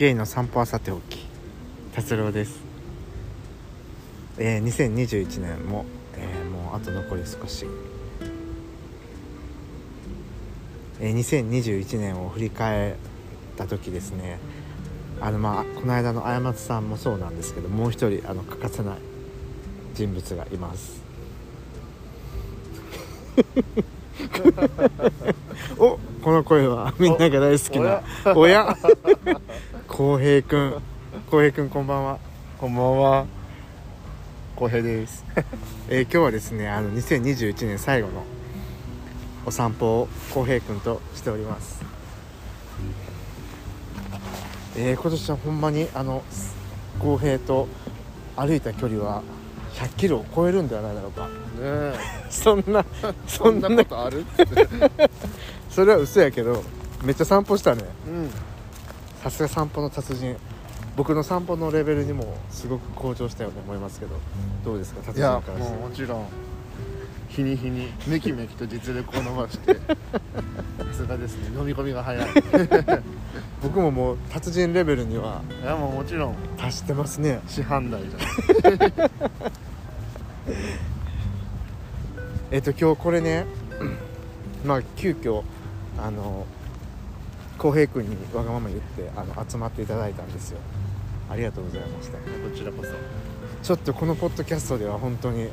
ゲイの散歩はさておき。達郎です。えー、2021年も、えー、もうあと残り少し、えー、2021年を振り返った時ですね。あのまあこの間の過松さんもそうなんですけどもう一人あの欠かせない人物がいます。おこの声はみんなが大好きな親浩平くん。浩平くんこんばんは。こんばんは。浩平です、えー今日はですねあの2021年最後のお散歩を浩平くんとしております。えー今年はほんまにあの浩平と歩いた距離は100キロを超えるんではないだろうか。ねえ。そんなそんな。そんなことある？それは嘘やけどめっちゃ散歩したね。うんさすが散歩の達人。僕の散歩のレベルにもすごく向上したように思いますけどどうですか達人からして。もうもちろん。日に日に。めきめきと実力を伸ばして。さすがですね。飲み込みが早い。い 僕ももう達人レベルにはやもうもちろん。達してますね。師範代じゃんえっと今日これね。まあ急遽あの浩平君にわがまま言ってあの集まっていただいたんですよ。ありがとうございました。こちらこそ。ちょっとこのポッドキャストでは本当に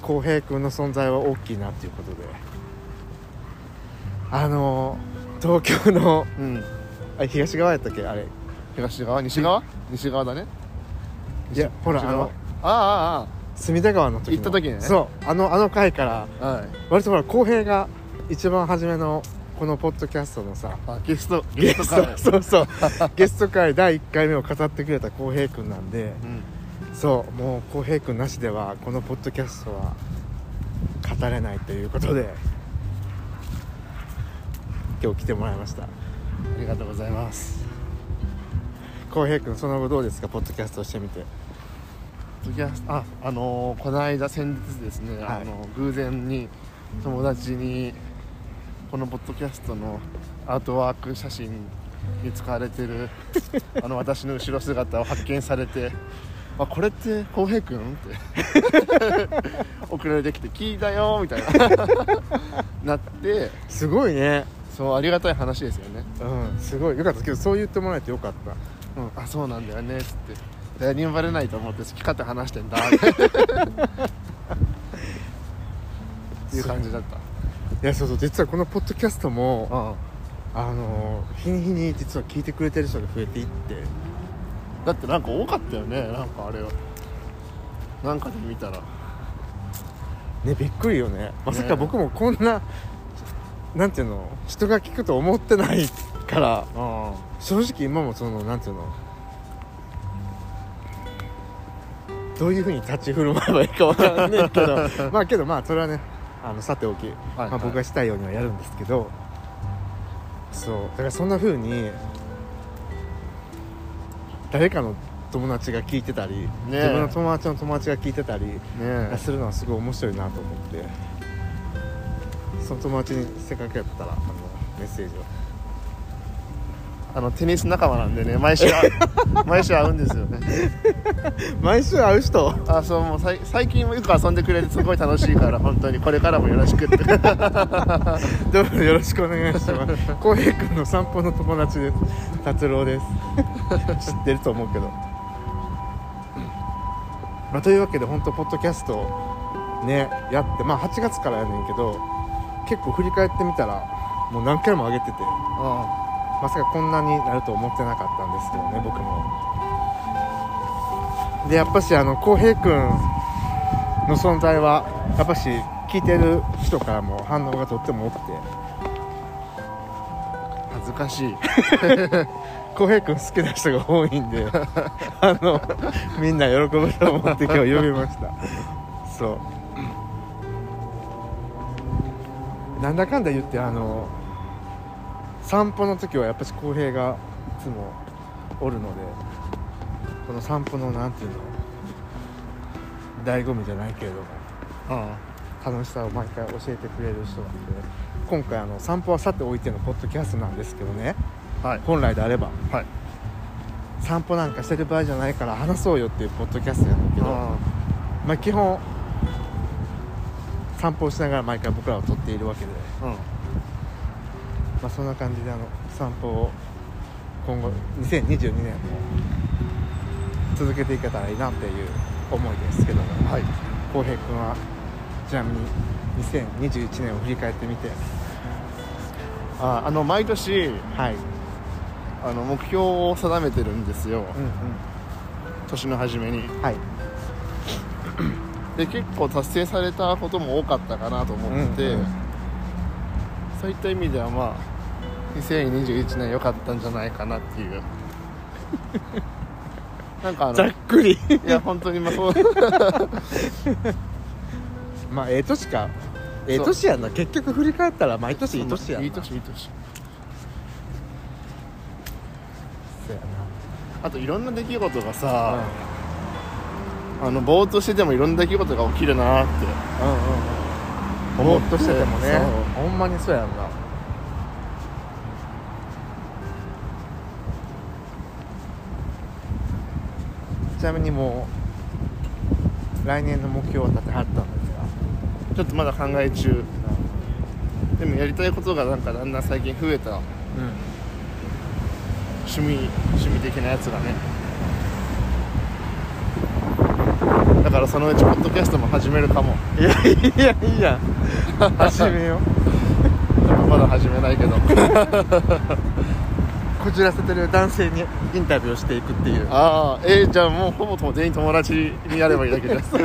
浩平君の存在は大きいなっていうことで。あの東京のうん。あ東側やったっけ？あれ。東側？西側？西側だね。いやほら西側？あのあ隅田川の時の。行った時ね。そう。あのあの回からあああはい。割とほら浩平が一番初めのこのポッドキャストのさあゲストゲゲススト会。トそうそう。ゲスト会第1回目を語ってくれた浩平君なんでうん。そうもう浩平君なしではこのポッドキャストは語れないということで今日来てもらいました。ありがとうございます。浩平君その後どうですか？ポッドキャストをしてみて。ああのーこの間先日ですね、はい。あの偶然に友達にこのポッドキャストのアートワーク写真に使われてる あの私の後ろ姿を発見されて「あこれって浩平君?」って。送られてきて「聞いたよ」みたいな。なってすごいね。そうありがたい話ですよね。うんすごい。よかったけどそう言ってもらえてよかった。うん、あそうなんだよねっつって。誰にもバレないと思って好き勝手話してんだ。っていう感じだったいやそうそう実はこのポッドキャストもうん。あの日に日に実は聞いてくれてる人が増えていって。だってなんか多かったよねなんかあれなんかで見たら。ねびっくりよね。まさね。か僕もこんななんていうの人が聞くと思ってないから。うん。正直今もそのなんていうのどういうふうに立ち振る舞えばいいかわからんねんけど。まあけどまあそれはねあのさておき、はいまあ、僕がしたいようにはやるんですけどそう。だからそんなふうに誰かの友達が聞いてたり、え。自分の友達の友達が聞いてたりするのはすごい面白いなと思って。その友達にせっかくやったらあのメッセージをあのテニス仲間なんでね毎週会う 毎週会うんですよね。毎週会う人？あそうもうさい最近もよく遊んでくれてすごい楽しいから本当に。これからもよろしくって。どうぞよろしくお願いします。浩平君の散歩の友達です。達郎です。知ってると思うけど、まあ、というわけで本当ポッドキャストねやってまあ8月からやねんけど結構振り返ってみたらもう何回も上げててまさかこんなになると思ってなかったんですけどね僕も。でやっぱしあの浩平君の存在はやっぱし聞いてる人からも反応がとっても多くて。恥ずかしい。浩平君好きな人が多いんで あのみんな喜ぶと思って今日呼びました。そう。なんだかんだ言ってあの散歩の時はやっぱし浩平がいつもおるのでこの散歩のなんていうの醍醐味じゃないけれどもうん。楽しさを毎回教えてくれる人なんで今回あの散歩はさておいてのポッドキャストなんですけどねはい。本来であればはい。散歩なんかしてる場合じゃないから話そうよっていうポッドキャストやねんけどまあ基本散歩をしながら毎回僕らを撮っているわけで、うんまあ、そんな感じであの散歩を今後2022年も続けていけたらいいなっていう思いですけども。はい。浩平君はちなみに2021年を振り返ってみて。ああの毎年はい。あの目標を定めてるんですよ。うん年の初めに。うんはい。で結構達成されたことも多かったかなと思ってて、うんうんそういった意味ではまあ2021年良かったんじゃないかなっていう。なんかあのいくり。や本当にまあそう。まあええ年か。ええ年やんな結局振り返ったら毎年いい年やんな。いい年いい年。そうやあといろんな出来事がなさ、あのぼーっとしててもいろんな出来事が起きるなって。うんうんうんぼーっとしててもね。そほんまにそうやんな。ちなみにもう来年の目標を立てはったんですがちょっとまだ考え中でもやりたいことがなんかだんだん最近増えた。うん。趣味趣味的なやつがねだからそのうちポッドキャストも始めるかも。いやいやいいや。ん始めよでもまだ始めないけど。う こじらせてる男性にインタビューをしていくっていう。ああえー、じゃあもうほぼとも全員友達になればいいだけです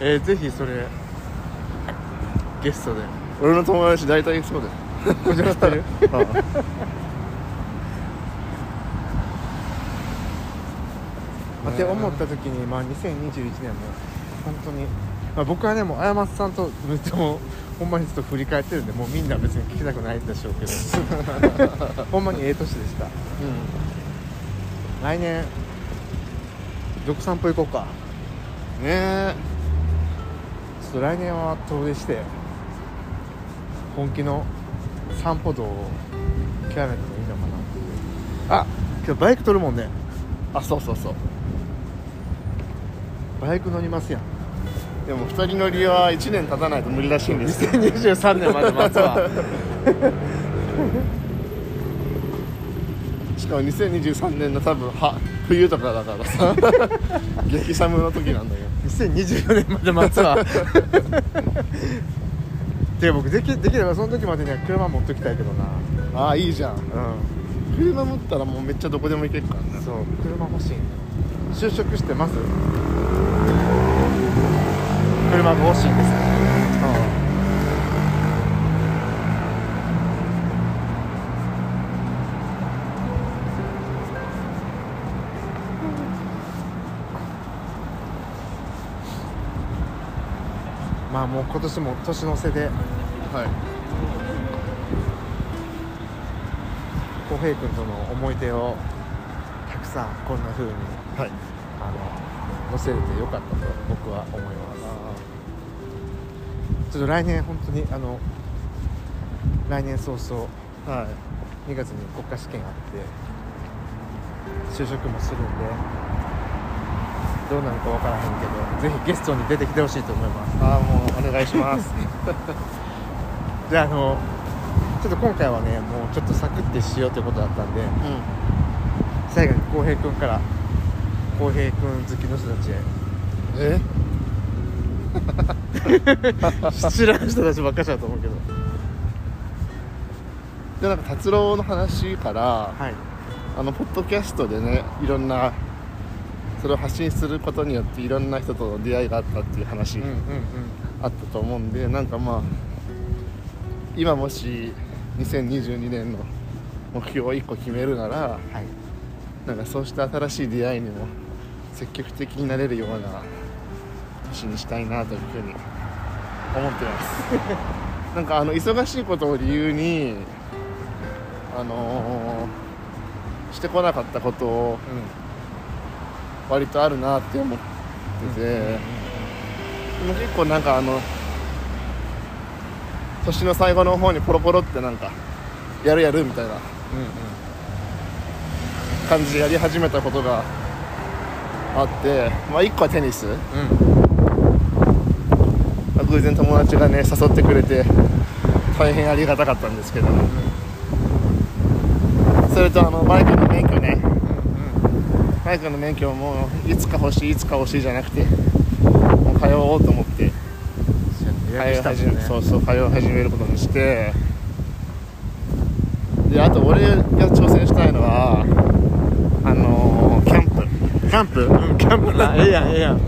えー、ぜひそれゲストで。俺の友達大体そうだよ。こじらせてる？ま あって思った時に、まあ、2021年も本当に、まあ、僕はねもうあやまつさんとめっちゃもうほんまにちょっと振り返ってるんでもうみんな別に聞きたくないでしょうけど。ほんまにええ年でした。来年どこ散歩行こうか。うんねえ。ちょっと来年は遠出して本気の散歩道を極めてもいいのかなっていう。あ今日バイク取るもんね。あそうそうそうバイク乗りますやん。でも2人乗りは1年経たないと無理らしいんです。よ2023年まで待つわ。しかも2023年の多分は冬とかだからさ。激寒の時なんだけど2024年まで待つわ。で僕できできればその時までには車持っときたいけどな。ああいいじゃん。う車持ったらもうめっちゃどこでも行けるからねんそう車欲しい。就職してます？車が欲しいんですまあもう今年も年の瀬で。はい。浩平君との思い出をたくさんこんな風にはい。あの載せれてよかったと僕は思いますちょっと来年本当にあの来年早々はい。2月に国家試験あって就職もするんでどうなるか分からへんけどぜひゲストに出てきてほしいと思います。ああもうお願いします。じゃああのちょっと今回はねもうちょっとサクッてしようということだったんでう最後に浩平君から浩平君好きの人たちへ。んえ？知らん人たちばっかしだと思うけど。でなんか達郎の話からはい。あのポッドキャストでねいろんなそれを発信することによっていろんな人との出会いがあったっていう話うんうんうん。あったと思うんでなんかまあ今もし2022年の目標を1個決めるならはい。なんかそうした新しい出会いにも積極的になれるような年にしたいなというふうに思ってます。なんかあの忙しいことを理由にあのーしてこなかったことを割とあるなって思ってて、でも結構なんかあの年の最後の方にポロポロってなんかやるやるみたいなうんうん。感じでやり始めたことがあって、まあ、1個はテニス、うんまあ偶然友達がね誘ってくれて大変ありがたかったんですけど。それとあのバイクの免許ね。バイクの免許もいつか欲しいいつか欲しいじゃなくてもう通おうと思って通い始めそうそう通い始めることにして。であと俺が挑戦したいのはあのーキャンプ。キャンプ？うんキャンプなええやんええやん。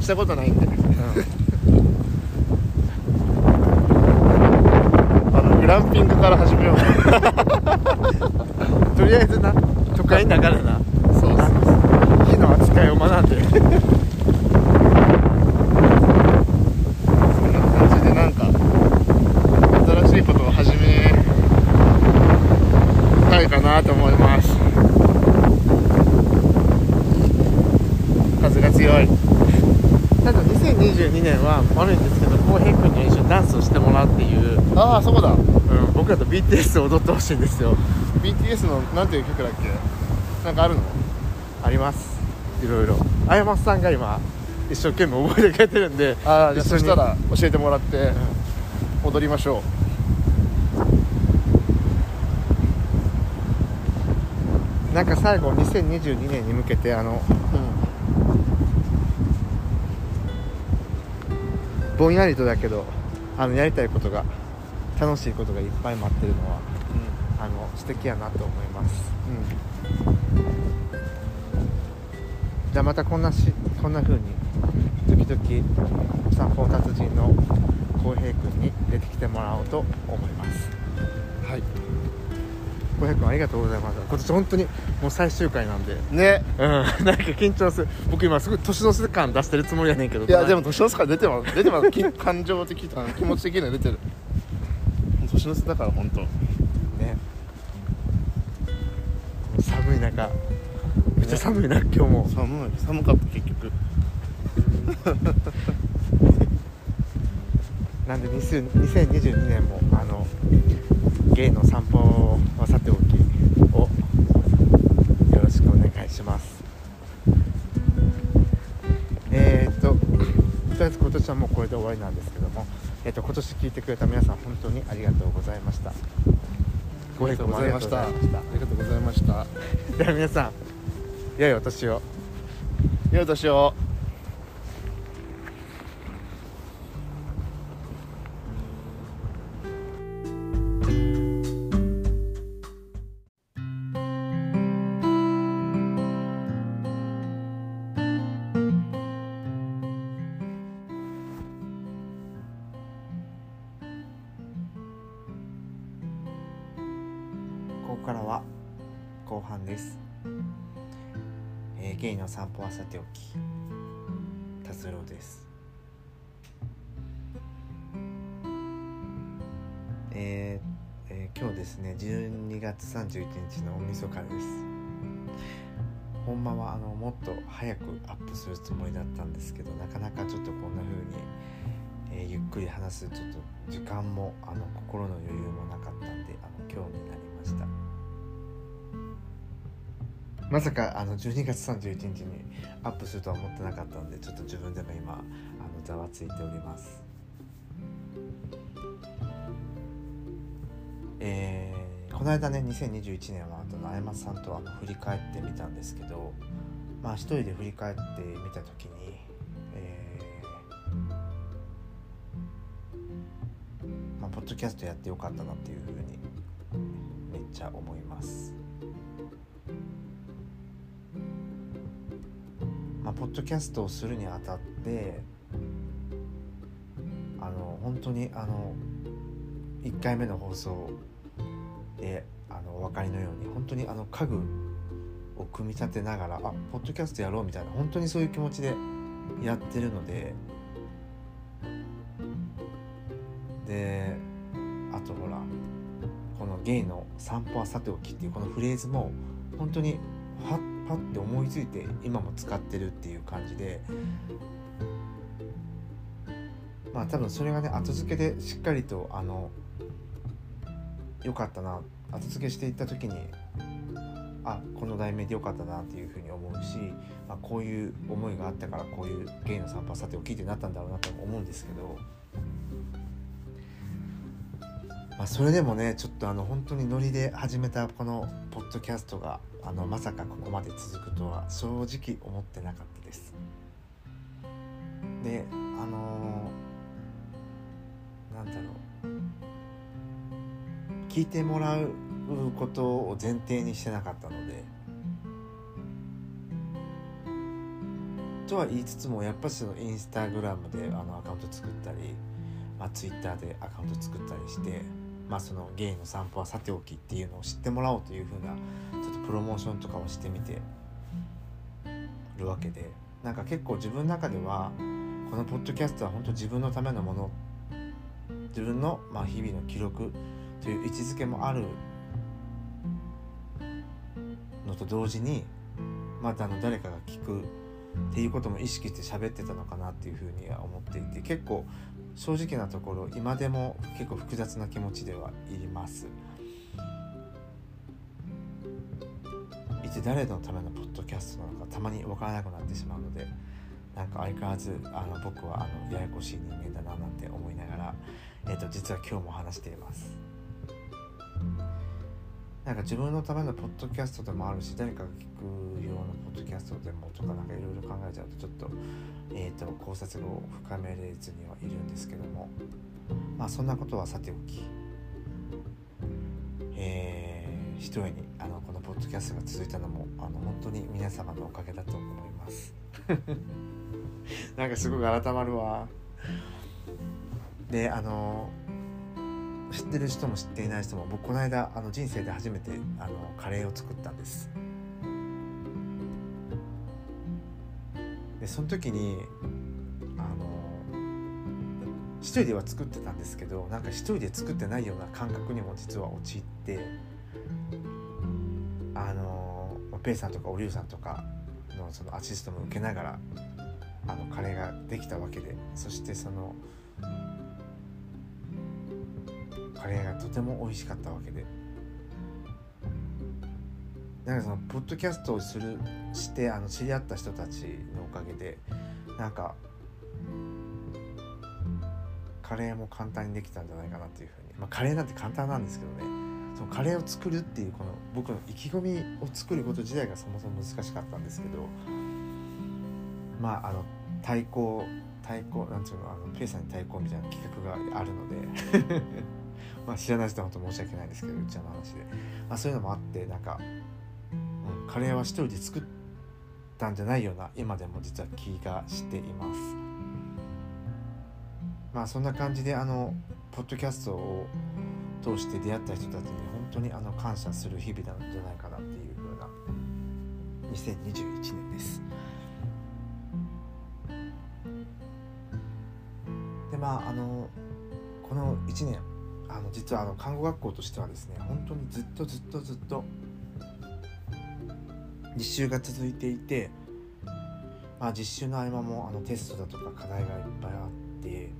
したことないんであのグランピングから始めよう。とりあえずな。都会の中でな。そうそう火の扱いを学んで。そんな感じでなんか新しいことを始めたいかなと思います。風が強い。ただ2022年は悪いんですけど浩平君に一緒にダンスをしてもらうっていう、ああそうだうん、僕らと BTS を踊ってほしいんですよ。BTS のなんていう曲だっけ？なんかあるの？あります。いろいろ。あやまさんが今一生懸命覚えてくれてるんでああじゃあそしたら教えてもらって踊りましょなんか最後2022年に向けてあのう、うん、ぼんやりとだけどあのやりたいことが楽しいことがいっぱい待ってるのはあの素敵やなと思います。じゃあまたこんなしこんな風に時々散歩達人の浩平君に出てきてもらおうと思います。はい。浩平君ありがとうございます。今年本当にもう最終回なんで。ね。うん。なんか緊張する。僕今すごい年の瀬感出してるつもりやねんけど。いやでも年の瀬から出てます。出てます。き感情的あの気持ち的には出てる年の瀬だから本当。ね。寒い中。めっちゃ寒いな今日も。寒い。寒かった結局。なんで20 2022年もあのゲイの散歩はさておきをよろしくお願いします。えー、っととりあえず今年はもうこれで終わりなんですけども、えーっと今年聞いてくれた皆さん本当にありがとうございました。ありがとうございました。ありがとうございました。ありがとうございました。では皆さん良いお年を。良いお年をえーの散歩はさておき達郎です。えーえー今日ですね12月31日の大晦日です。ほんまはあのもっと早くアップするつもりだったんですけどなかなかちょっとこんな風に、えーゆっくり話すちょっと時間もあの心の余裕もなかったんであの今日になりました。まさかあの12月31日にアップするとは思ってなかったのでちょっと自分でも今あのざわついております。えーこの間ね2021年はあのあやまさんとあの振り返ってみたんですけどまあ一人で振り返ってみた時にえーまあポッドキャストやってよかったなっていうふうにめっちゃ思います。まあ、ポッドキャストをするにあたってあの本当にあの1回目の放送であのお分かりのように本当にあの家具を組み立てながらあポッドキャストやろうみたいな本当にそういう気持ちでやってるのでであとほらこの「ゲイの散歩はさておき」っていうこのフレーズも本当にはっパッて思いついて今も使ってるっていう感じでまあ多分それがね後付けでしっかりとあの良かったな後付けしていった時にあこの題名でよかったなっていうふうに思うし、まあ、こういう思いがあったからこういうゲイの散歩さておきってなったんだろうなと思うんですけど、まあ、それでもねちょっとあの本当にノリで始めたこのポッドキャストがあのまさかここまで続くとは正直思ってなかったです。であのー、なんだろう。聞いてもらうことを前提にしてなかったので。とは言いつつもやっぱりそのインスタグラムであのアカウント作ったり、まあ、ツイッターでアカウント作ったりして、まあ、そのゲイの散歩はさておきっていうのを知ってもらおうというふうなちょっとプロモーションとかをしてみてるわけでなんか結構自分の中ではこのポッドキャストは本当自分のためのもの自分のまあ日々の記録という位置づけもあるのと同時にまたあの誰かが聞くっていうことも意識して喋ってたのかなっていうふうには思っていて結構正直なところ今でも結構複雑な気持ちではいます。いつ誰のためのポッドキャストなのかたまに分からなくなってしまうのでなんか相変わらずあの僕はあのややこしい人間だななんて思いながら、えーと実は今日も話しています。なんか自分のためのポッドキャストでもあるし誰かが聞くようなポッドキャストでもとかなんかいろいろ考えちゃうとちょっと,、えーと、考察を深めれずにはいるんですけども。まあそんなことはさておき。えー、ひとえにあのこのポッドキャストが続いたのもあの本当に皆様のおかげだと思います。なんかすごく改まるわ。であのってる人も知っていない人も僕この間あの人生で初めてあのカレーを作ったんです。でその時にあの一人では作ってたんですけどなんか一人で作ってないような感覚にも実は陥ってあのペイさんとかおりゅうさんとかのそのアシストも受けながらあのカレーができたわけでそしてそのカレーがとても美味しかったわけで。なんかそのポッドキャストをするしてあの知り合った人たちのおかげでなんかカレーも簡単にできたんじゃないかなっていうふうに、まあ、カレーなんて簡単なんですけどね。そのカレーを作るっていうこの僕の意気込みを作ること自体がそもそも難しかったんですけどまああの対抗対抗なんていうのあのペイさんに対抗みたいな企画があるので。まあ知らない人は本当申し訳ないですけどうちの話で、まあ、そういうのもあってなんか、うん、カレーは一人で作ったんじゃないような今でも実は気がしています。まあそんな感じであのポッドキャストを通して出会った人たちに本当にあの感謝する日々なんじゃないかなっていう風な2021年です。でまああのこの1年実はあの看護学校としてはですね本当にずっとずっとずっと実習が続いていて、まあ、実習の合間もあのテストだとか課題がいっぱいあって、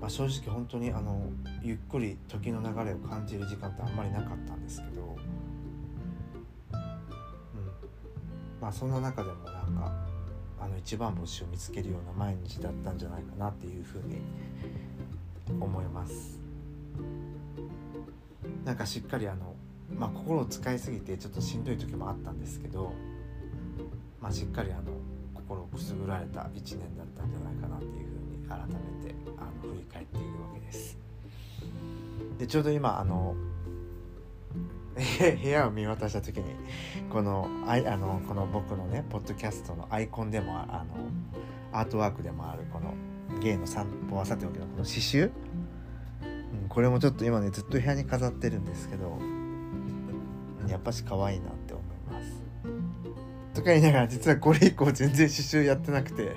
まあ、正直本当にあのゆっくり時の流れを感じる時間ってあんまりなかったんですけど、うんまあ、そんな中でもなんかあの一番星を見つけるような毎日だったんじゃないかなっていうふうに思います。なんかしっかりあの、まあ、心を使いすぎてちょっとしんどい時もあったんですけど、まあ、しっかりあの心をくすぐられた1年だったんじゃないかなっていうふうに改めてあの振り返っているわけです。でちょうど今あの 部屋を見渡した時にこのあいあのこの僕のねポッドキャストのアイコンでもあのアートワークでもあるこのゲイの散歩はさておきのこの刺繍これもちょっと今ねずっと部屋に飾ってるんですけどやっぱし可愛いなって思います。とか言いながら実はこれ以降全然刺繍やってなくて。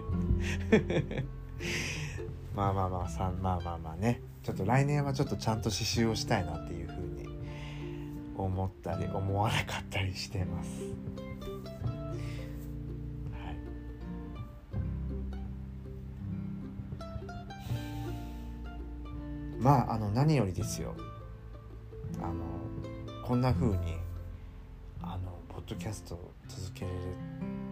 まあまあまあさまあまあまあね。ちょっと来年はちょっとちゃんと刺繍をしたいなっていうふうに思ったり思わなかったりしてます。まああの何よりですよ。あのこんな風にあのポッドキャストを続け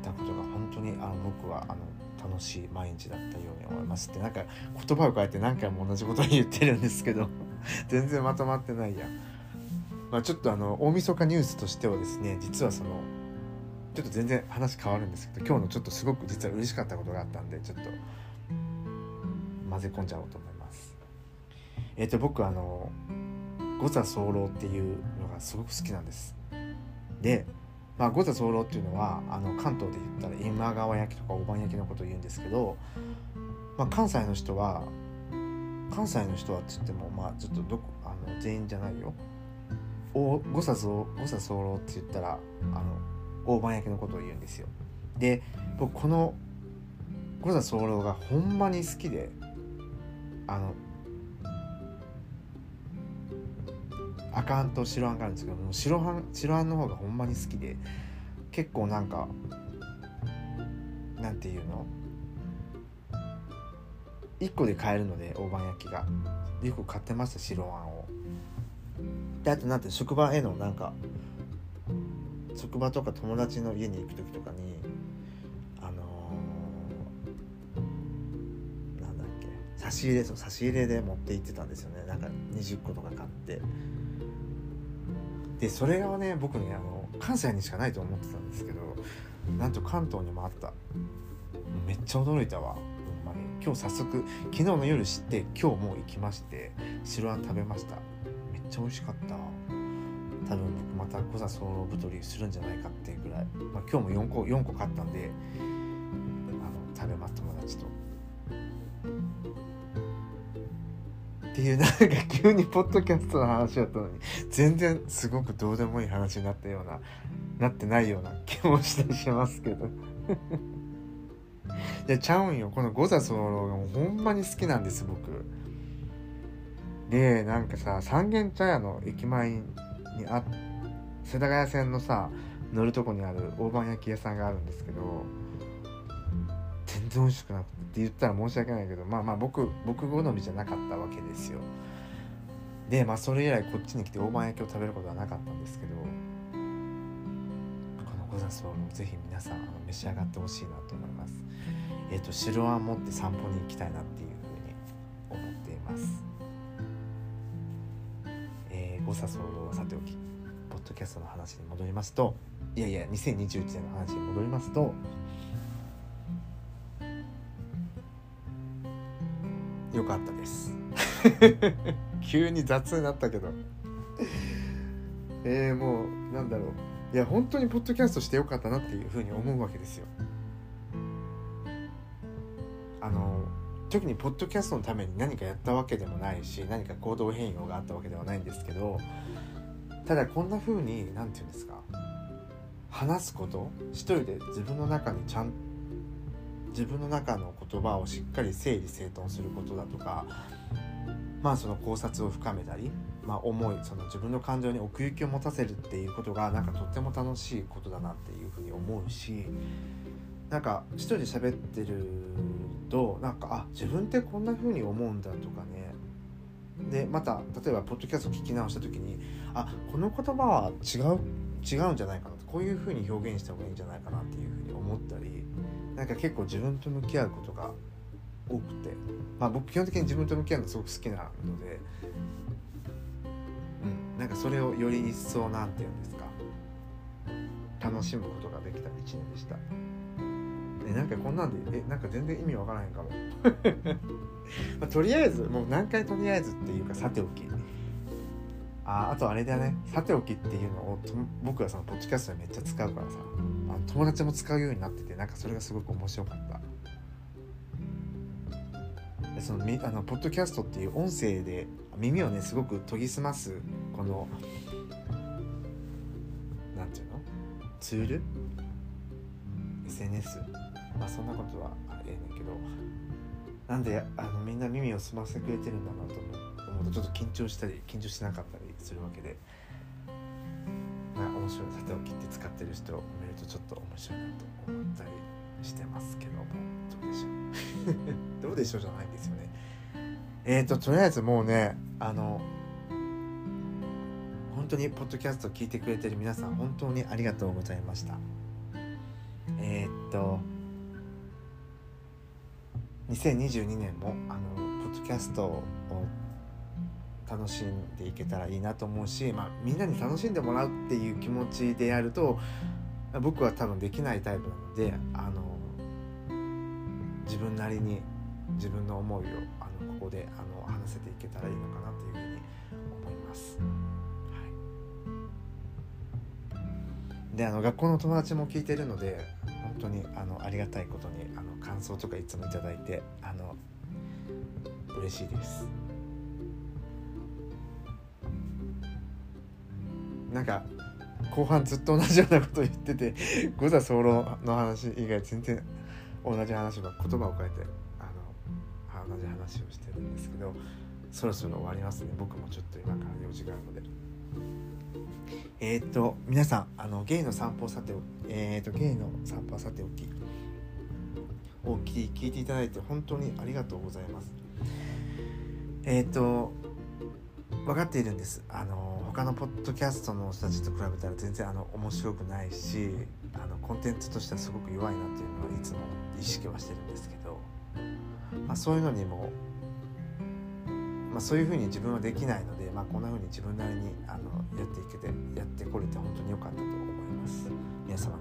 たことが本当にあの僕はあの楽しい毎日だったように思いますってなんか言葉を変えて何回も同じこと言ってるんですけど 全然まとまってないや。まあ、ちょっとあの大晦日ニュースとしてはですね実はそのちょっと全然話変わるんですけど今日のちょっとすごく実は嬉しかったことがあったんでちょっと混ぜ込んじゃおうと思います。えっ、ー、と僕あの五座候っていうのがすごく好きなんです。でまあ、五座候っていうのはあの関東で言ったら今川焼きとか大判焼きのことを言うんですけど、まあ、関西の人は関西の人はっつってもまあちょっとどこあの全員じゃないよ。五座五座候って言ったらあの大判焼きのことを言うんですよ。で僕この五座候がほんまに好きであの赤あんと白あんがあるんですけども白あん白あんの方がほんまに好きで結構なんかなんていうの1個で買えるので大判焼きが。よく買ってました白あんを。であとなんて職場へのなんか職場とか友達の家に行く時とかにあのー、なんだっけ差し入れそう差し入れで持って行ってたんですよね。なんか20個とか買って。でそれがね僕ねあの関西にしかないと思ってたんですけどなんと関東にもあった。めっちゃ驚いたわ。ほんまに。今日早速昨日の夜知って今日もう行きまして白あん食べました。めっちゃ美味しかった。多分僕また小座候太りするんじゃないかっていうぐらい、まあ、今日も4個4個買ったんでていうなんか急にポッドキャストの話だったのに全然すごくどうでもいい話になったようななってないような気もしたりしますけど。いやちゃうんよこの五座候がもうほんまに好きなんです僕。でなんかさ三軒茶屋の駅前にあ世田谷線のさ乗るとこにある大判焼き屋さんがあるんですけど全然美味しくなくてって言ったら申し訳ないけどまあまあ僕僕好みじゃなかったわけですよ。でまあそれ以来こっちに来て大判焼きを食べることはなかったんですけどこのゴザスをぜひ皆さんあの召し上がってほしいなと思います。えっ、ー、と白あん持って散歩に行きたいなっていうふうに思っています。えー、ゴザソウルはさておきポッドキャストの話に戻りますといやいや2021年の話に戻りますとよかったです。急に雑になったけど。えー、もうなんだろう。いや本当にポッドキャストしてよかったなっていうふうに思うわけですよ。あの特にポッドキャストのために何かやったわけでもないし何か行動変容があったわけではないんですけどただこんな風に何て言うんですか話すこと一人で自分の中にちゃん自分の中の言葉をしっかり整理整頓することだとかまあその考察を深めたり、まあ、思いその自分の感情に奥行きを持たせるっていうことがなんかとっても楽しいことだなっていうふうに思うしなんか一人で喋ってるとなんかあ自分ってこんな風に思うんだとかね。でまた例えばポッドキャスト聞き直した時にあこの言葉は違う違うんじゃないかなとこういう風に表現した方がいいんじゃないかなっていう風に思ったりなんか結構自分と向き合うことが多くて。まあ僕基本的に自分と向き合うのすごく好きなので。うんなんかそれをより一層何て言うんですか。楽しむことができた一年でした。えなんかこんなんでえなんか全然意味わからへんかも、まあ、とりあえずもう何回とりあえずっていうかさておき。ああとあれだね。さておきっていうのを僕はそのポッドキャストでめっちゃ使うからさ。あの友達も使うようになっててなんかそれがすごく面白かった。でそのあのポッドキャストっていう音声で耳をねすごく研ぎ澄ますこのなんていうの？ツール？SNS まあそんなことはええねんけど。なんであのみんな耳を澄ませてくれてるんだなと思うとちょっと緊張したり緊張しなかったりするわけで。な面白いさておきって使ってる人とちょっと面白いなと思ったりしてますけども。どうでしょう。どうでしょうじゃないんですよね。えーととりあえずもうねあの本当にポッドキャストを聞いてくれてる皆さん本当にありがとうございました。えー、っと2022年もあのポッドキャストを楽しんでいけたらいいなと思うし、まあ、みんなに楽しんでもらうっていう気持ちでやると僕は多分できないタイプなのであの自分なりに自分の思いをあのここであの話せていけたらいいのかなというふうに思います。はい、であの学校の友達も聞いてるので本当にあのありがたいことにあの感想とかいつも頂いてあの嬉しいです。なんか後半ずっと同じようなこと言ってて誤差総論の話以外全然同じ話ば言葉を変えてあの同じ話をしてるんですけどそろそろ終わりますね。僕もちょっと今から用事があるので。えっ、ー、と皆さんあのゲイの散歩さておえっ、ー、とゲイの散歩さておきを聞いていただいて本当にありがとうございます。えっ、ー、と分かっているんです。あの他のポッドキャストの人たちと比べたら全然あの面白くないしあのコンテンツとしてはすごく弱いなっていうのはいつも意識はしてるんですけど、まあ、そういうのにも、まあ、そういうふうに自分はできないので、まあ、こんなふうに自分なりにあのやっていけてやってこれて本当に良かったと思います。皆様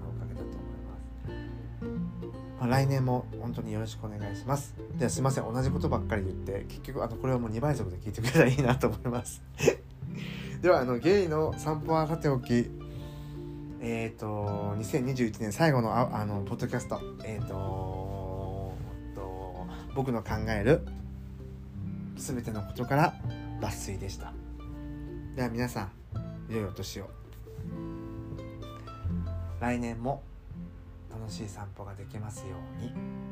ま、あ、来年も本当によろしくお願いします。ではすいません同じことばっかり言って結局あのこれはもう2倍速で聞いてくれたらいいなと思います。ではあのゲイの散歩はさておきえっ、ー、と2021年最後のああのポッドキャスト。えっ、ー、と僕の考える全てのことから抜粋でした。では皆さん良いお年を。来年もしい散歩ができますように。